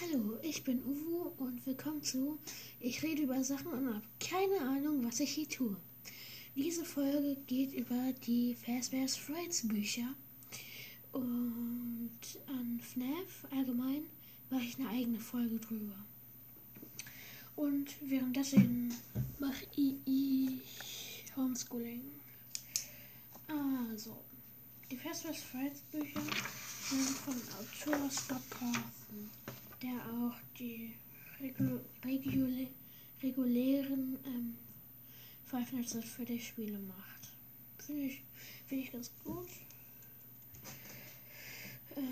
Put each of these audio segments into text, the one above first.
Hallo, ich bin Uwu und willkommen zu Ich rede über Sachen und habe keine Ahnung, was ich hier tue. Diese Folge geht über die Fazbear's Frights Bücher und an FNAF allgemein mache ich eine eigene Folge drüber. Und währenddessen mache ich Homeschooling. Also, die Fazbear's Frights Bücher sind von Autor Scott Cawthon der auch die Regu Regul regulären ähm, Five Nights at Freddy's Spiele macht. Finde ich, find ich ganz gut. Äh,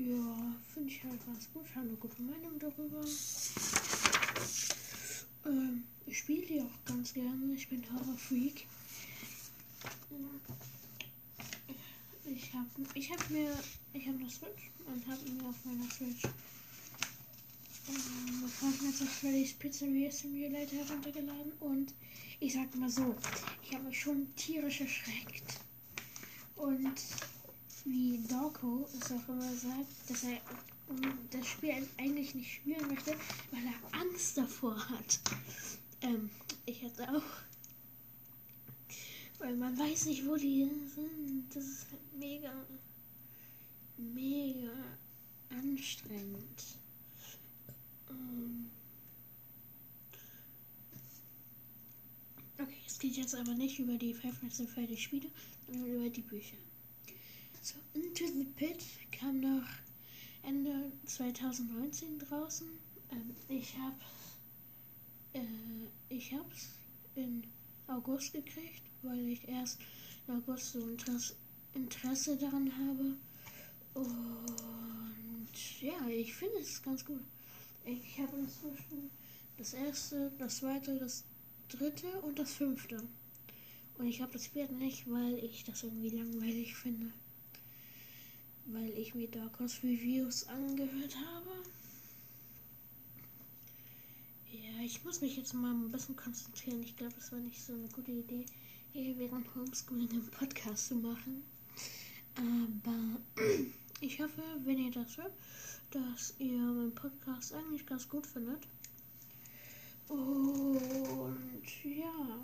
ja, finde ich halt ganz gut. Ich habe eine gute Meinung darüber. Ähm, ich spiele die auch ganz gerne. Ich bin Horror Freak. Ich habe ich hab mir, ich habe eine Switch und habe mir auf meiner Switch ähm, Nights at Freddy's Pizzeria Simulator heruntergeladen und ich sag mal so, ich habe mich schon tierisch erschreckt. Und wie Dorko es auch immer sagt, dass er das Spiel eigentlich nicht spielen möchte, weil er Angst davor hat. Ähm, ich hatte auch weil man weiß nicht, wo die sind. Das ist halt mega, mega anstrengend. Ähm okay, es geht jetzt aber nicht über die Five Nights at Spiele, sondern über die Bücher. So, Into the Pit kam noch Ende 2019 draußen. Ähm, ich hab's, äh, ich hab's in August gekriegt weil ich erst im August so Interesse, Interesse daran habe. Und ja, ich finde es ganz gut. Ich habe inzwischen das erste, das zweite, das dritte und das fünfte. Und ich habe das vierte nicht, weil ich das irgendwie langweilig finde. Weil ich mir Darkos Reviews angehört habe. Ja, ich muss mich jetzt mal ein bisschen konzentrieren. Ich glaube, das war nicht so eine gute Idee während Homeschooling einen Podcast zu machen. Aber ich hoffe, wenn ihr das hört, dass ihr meinen Podcast eigentlich ganz gut findet. Und ja.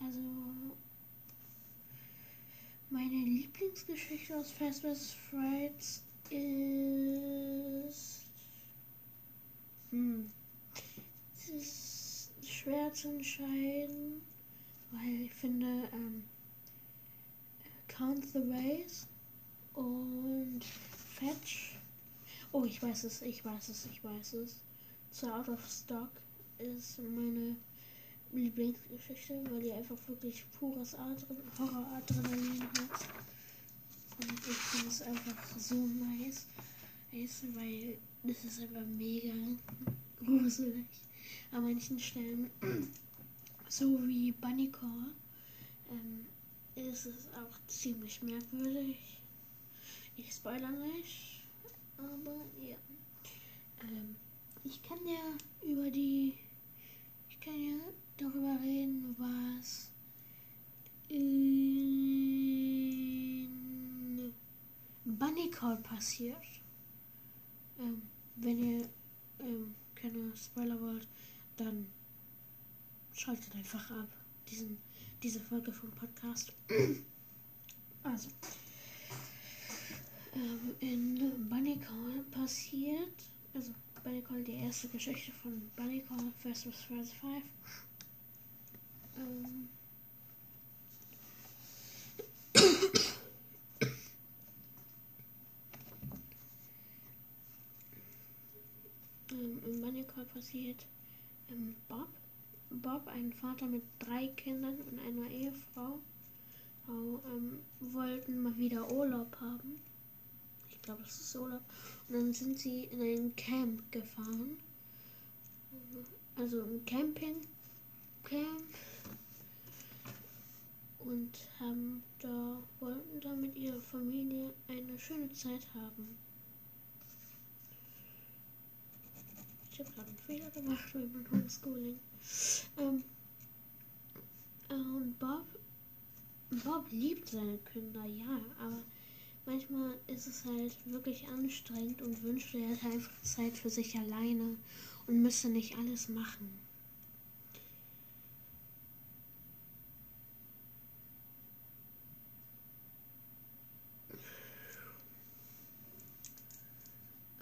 Also meine Lieblingsgeschichte aus Fast vs. Frights ist. Hm. Schwer zu entscheiden, weil ich finde ähm, Count the Ways und Fetch. Oh, ich weiß es, ich weiß es, ich weiß es. Zu Out of Stock ist meine Lieblingsgeschichte, weil die einfach wirklich pures Horror-Adrenalin hat. Und ich finde es einfach so nice, weil das ist einfach mega gruselig an manchen Stellen, so wie Bunnycore, ähm, ist es auch ziemlich merkwürdig. Ich spoiler nicht, aber ja. Ähm, ich kann ja über die, ich kann ja darüber reden, was in Bunnycore passiert. Ähm, wenn ihr ähm, keine Spoiler wollt, dann schaltet einfach ab. Diesen, diese Folge vom Podcast. also. Ähm, in Bunny Call passiert, also Bunny Call, die erste Geschichte von Bunny Call, First was First Five. Ähm, ähm, in Call passiert ähm, Bob. Bob, ein Vater mit drei Kindern und einer Ehefrau, ähm, wollten mal wieder Urlaub haben. Ich glaube, das ist Urlaub. Und dann sind sie in ein Camp gefahren. Also ein Camping Camp. Und haben da, wollten da mit ihrer Familie eine schöne Zeit haben. Ich habe gerade einen Fehler gemacht mit meinem Homeschooling. Ähm, und Bob, Bob liebt seine Kinder, ja, aber manchmal ist es halt wirklich anstrengend und wünschte, er hätte einfach Zeit für sich alleine und müsste nicht alles machen.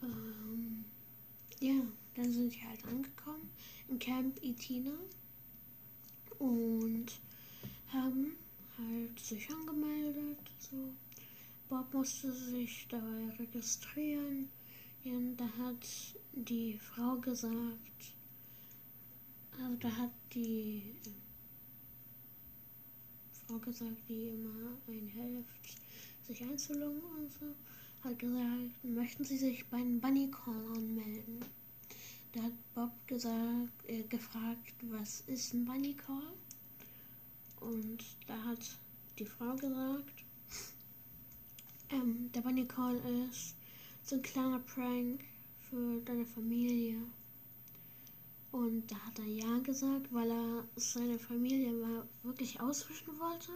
Ähm, ja, dann sind sie halt angekommen in Camp Itina und haben halt sich angemeldet. So. Bob musste sich dabei registrieren. Und da hat die Frau gesagt, also da hat die äh, Frau gesagt, die immer ein hilft, sich einzuloggen und so, hat gesagt, möchten Sie sich bei einem Bunny Call anmelden? Da hat Bob gesagt, äh, gefragt, was ist ein Bunny Call? Und da hat die Frau gesagt, ähm, der Bunny Call ist so ein kleiner Prank für deine Familie. Und da hat er ja gesagt, weil er seine Familie mal wirklich auswischen wollte,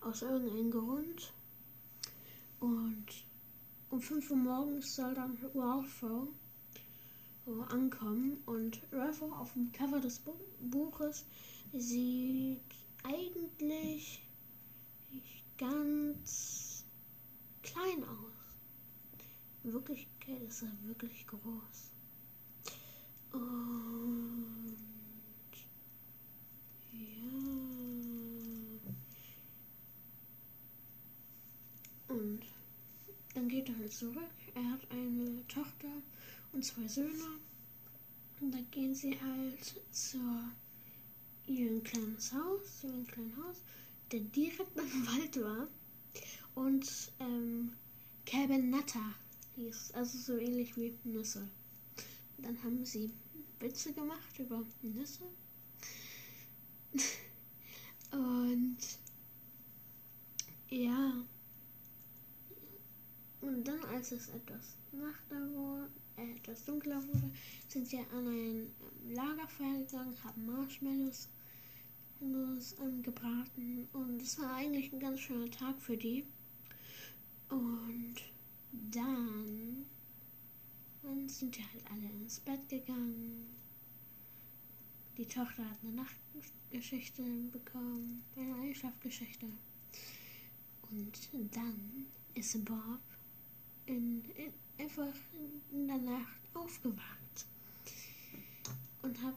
aus irgendeinem Grund. Und um 5 Uhr morgens soll dann Ralph ankommen und Ralph auf dem Cover des Buches sieht eigentlich ganz klein aus. In Wirklichkeit ist er wirklich groß. Und ja. Und dann geht er halt zurück. Er hat eine Tochter und zwei Söhne. Und dann gehen sie halt zu ihrem kleines Haus, zu ihrem kleinen Haus, der direkt am Wald war. Und ähm, Cabin Nutter hieß, also so ähnlich wie Nüsse. Dann haben sie Witze gemacht über Nüsse. Und ja. Und dann, als es etwas Nachter wurde, etwas dunkler wurde, sind sie an ein Lagerfeuer gegangen, haben Marshmallows gebraten und es war eigentlich ein ganz schöner Tag für die. Und dann, dann sind die halt alle ins Bett gegangen. Die Tochter hat eine Nachtgeschichte bekommen, eine Einschlafgeschichte. Und dann ist Bob in, in, einfach in der aufgewacht und hab,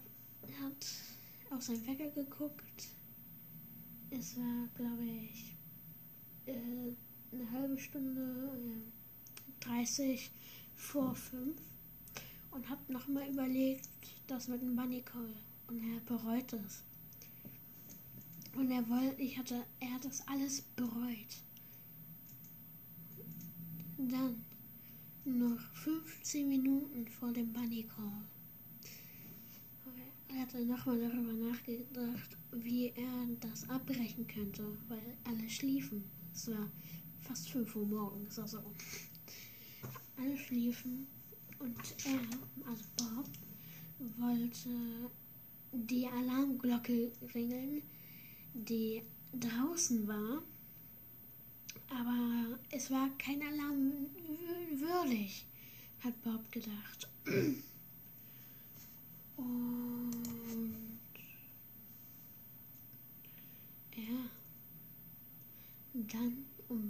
hat auf seinen Wecker geguckt. Es war, glaube ich, äh, eine halbe Stunde, äh, 30 vor 5 und hab nochmal überlegt, das mit dem Bunny Call und er bereut es. Und er wollte, ich hatte, er hat das alles bereut. Dann noch 15 Minuten vor dem Bunny Call. Er hatte nochmal darüber nachgedacht, wie er das abbrechen könnte, weil alle schliefen. Es war fast 5 Uhr morgens, also alle schliefen und er, also Bob, wollte die Alarmglocke ringeln, die draußen war aber es war kein Alarm würdig, hat Bob gedacht. Und ja, dann um,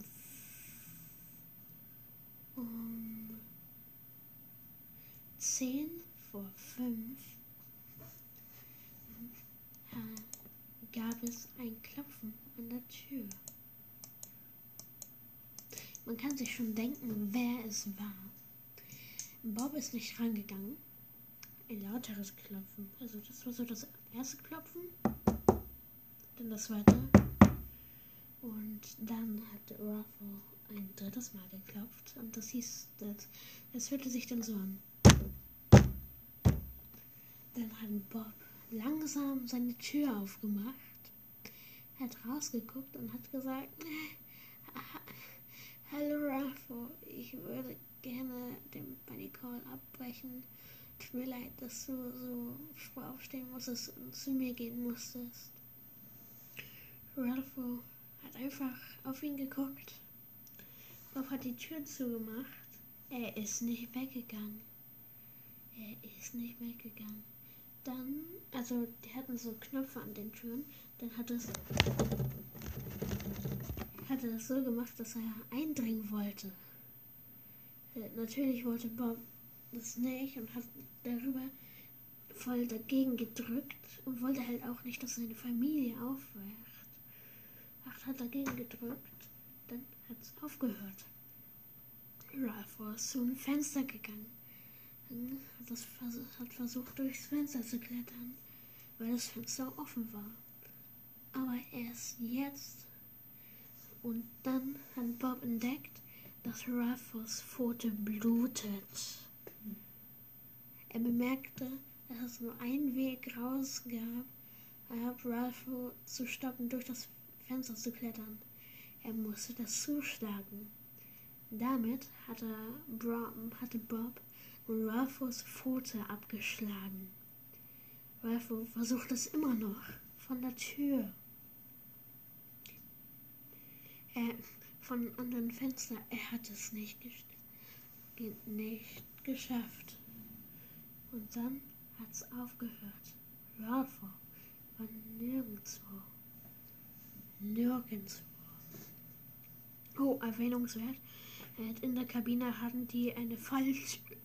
um zehn vor fünf gab es ein Klopfen an der Tür. Man kann sich schon denken, wer es war. Bob ist nicht rangegangen. Ein lauteres Klopfen. Also das war so das erste Klopfen. Dann das zweite. Und dann hat Ruffle ein drittes Mal geklopft. Und das hieß, das, das hörte sich dann so an. Dann hat Bob langsam seine Tür aufgemacht, hat rausgeguckt und hat gesagt, Hallo Rafo, ich würde gerne den Bunny Call abbrechen. Tut mir leid, dass du so früh aufstehen musstest und zu mir gehen musstest. Ralpho hat einfach auf ihn geguckt. Bob hat die Tür zugemacht. Er ist nicht weggegangen. Er ist nicht weggegangen. Dann, also die hatten so Knöpfe an den Türen. Dann hat es hat er das so gemacht, dass er eindringen wollte. Äh, natürlich wollte Bob das nicht und hat darüber voll dagegen gedrückt und wollte halt auch nicht, dass seine Familie aufwacht. Ach, hat dagegen gedrückt, dann hat es aufgehört. Ralph war zu einem Fenster gegangen. Dann das hat versucht, durchs Fenster zu klettern, weil das Fenster offen war. Aber erst jetzt und dann hat Bob entdeckt, dass Ralphs Pfote blutet. Er bemerkte, dass es nur einen Weg raus gab, Ralph zu stoppen, durch das Fenster zu klettern. Er musste das zuschlagen. Damit hatte, Bob Ralphs Pfote abgeschlagen. Ralph versucht es immer noch von der Tür. Er von einem anderen Fenster. Er hat es nicht, nicht geschafft. Und dann hat es aufgehört. Ralph war nirgendwo. Nirgendwo. Oh, erwähnungswert. In der Kabine hatten die eine Falltür,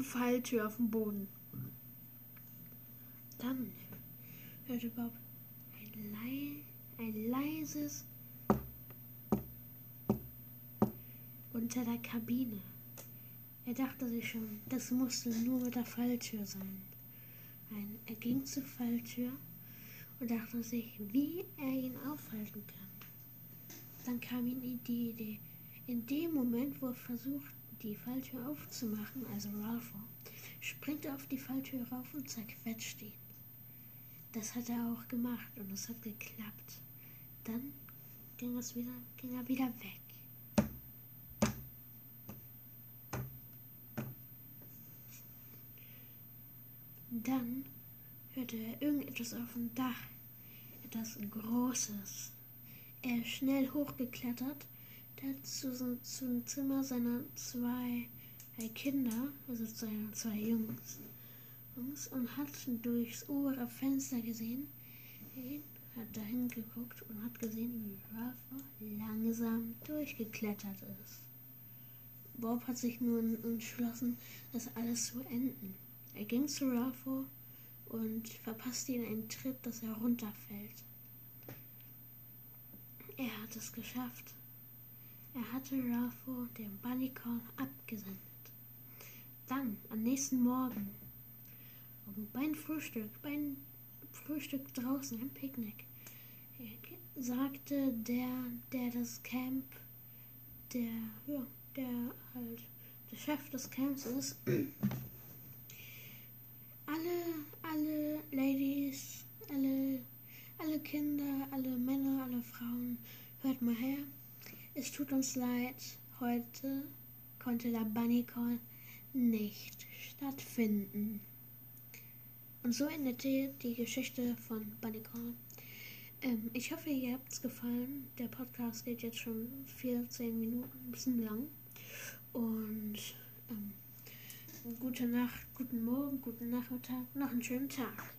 Falltür auf dem Boden. Dann hörte Bob ein, lei ein leises unter der Kabine. Er dachte sich schon, das musste nur mit der Falltür sein. Ein, er ging zur Falltür und dachte sich, wie er ihn aufhalten kann. Dann kam ihm die Idee, in dem Moment, wo er versucht, die Falltür aufzumachen, also Ralph, springt er auf die Falltür rauf und zerquetscht ihn. Das hat er auch gemacht und es hat geklappt. Dann ging, es wieder, ging er wieder weg. Dann hörte er irgendetwas auf dem Dach, etwas Großes. Er ist schnell hochgeklettert, der zu, zum Zimmer seiner zwei Kinder, also seiner zwei Jungs, und hat durchs obere Fenster gesehen, hat dahin geguckt und hat gesehen, wie Ralph langsam durchgeklettert ist. Bob hat sich nun entschlossen, das alles zu enden. Er ging zu Rafo und verpasste ihm einen Tritt, dass er runterfällt. Er hat es geschafft. Er hatte Rafo den Bunnycorn abgesendet. Dann, am nächsten Morgen, beim Frühstück, beim Frühstück draußen im Picknick, sagte der, der das Camp, der, ja, der halt der Chef des Camps ist, alle, alle Ladies, alle, alle Kinder, alle Männer, alle Frauen, hört mal her. Es tut uns leid, heute konnte der Bunny Call nicht stattfinden. Und so endete die Geschichte von Bunny Call. Ähm, ich hoffe, ihr habt es gefallen. Der Podcast geht jetzt schon 14 Minuten, ein bisschen lang. Und ähm, gute Nacht, guten Morgen, guten Nachmittag, noch einen schönen Tag.